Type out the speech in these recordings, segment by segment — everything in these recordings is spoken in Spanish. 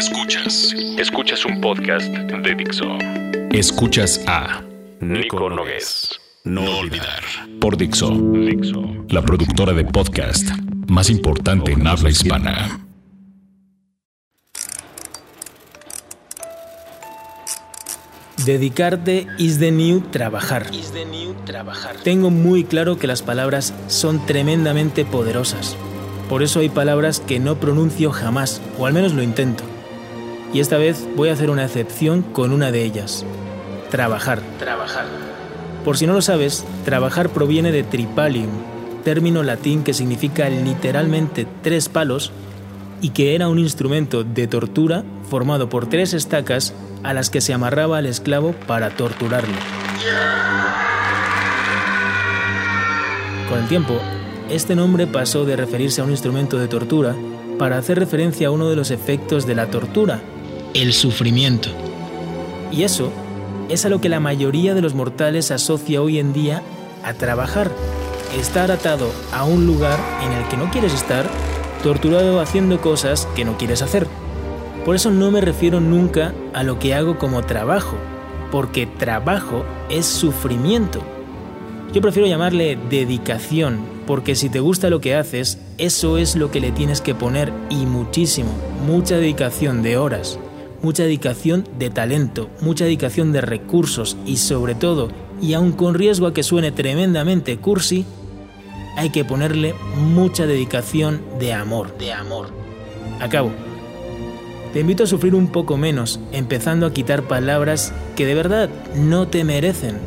Escuchas. Escuchas un podcast de Dixo. Escuchas a Nico Nogués. No olvidar. Por Dixo. Dixo. La productora de podcast más importante en habla hispana. Dedicarte is the new trabajar. Tengo muy claro que las palabras son tremendamente poderosas. Por eso hay palabras que no pronuncio jamás, o al menos lo intento. Y esta vez voy a hacer una excepción con una de ellas. Trabajar. Trabajar. Por si no lo sabes, trabajar proviene de tripalium, término latín que significa literalmente tres palos y que era un instrumento de tortura formado por tres estacas a las que se amarraba al esclavo para torturarlo. Con el tiempo, este nombre pasó de referirse a un instrumento de tortura para hacer referencia a uno de los efectos de la tortura, el sufrimiento. Y eso es a lo que la mayoría de los mortales asocia hoy en día a trabajar, estar atado a un lugar en el que no quieres estar, torturado haciendo cosas que no quieres hacer. Por eso no me refiero nunca a lo que hago como trabajo, porque trabajo es sufrimiento. Yo prefiero llamarle dedicación, porque si te gusta lo que haces, eso es lo que le tienes que poner y muchísimo, mucha dedicación de horas, mucha dedicación de talento, mucha dedicación de recursos y sobre todo, y aun con riesgo a que suene tremendamente cursi, hay que ponerle mucha dedicación de amor, de amor. Acabo. Te invito a sufrir un poco menos, empezando a quitar palabras que de verdad no te merecen.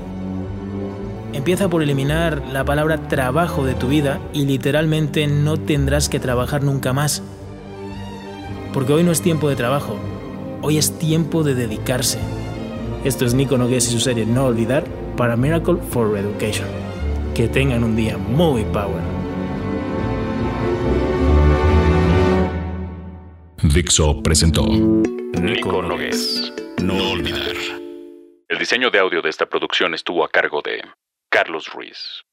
Empieza por eliminar la palabra trabajo de tu vida y literalmente no tendrás que trabajar nunca más. Porque hoy no es tiempo de trabajo, hoy es tiempo de dedicarse. Esto es Nico Nogués y su serie No Olvidar para Miracle for Education. Que tengan un día muy power. Dixo presentó Nico Nogués. No olvidar. El diseño de audio de esta producción estuvo a cargo de Carlos Ruiz.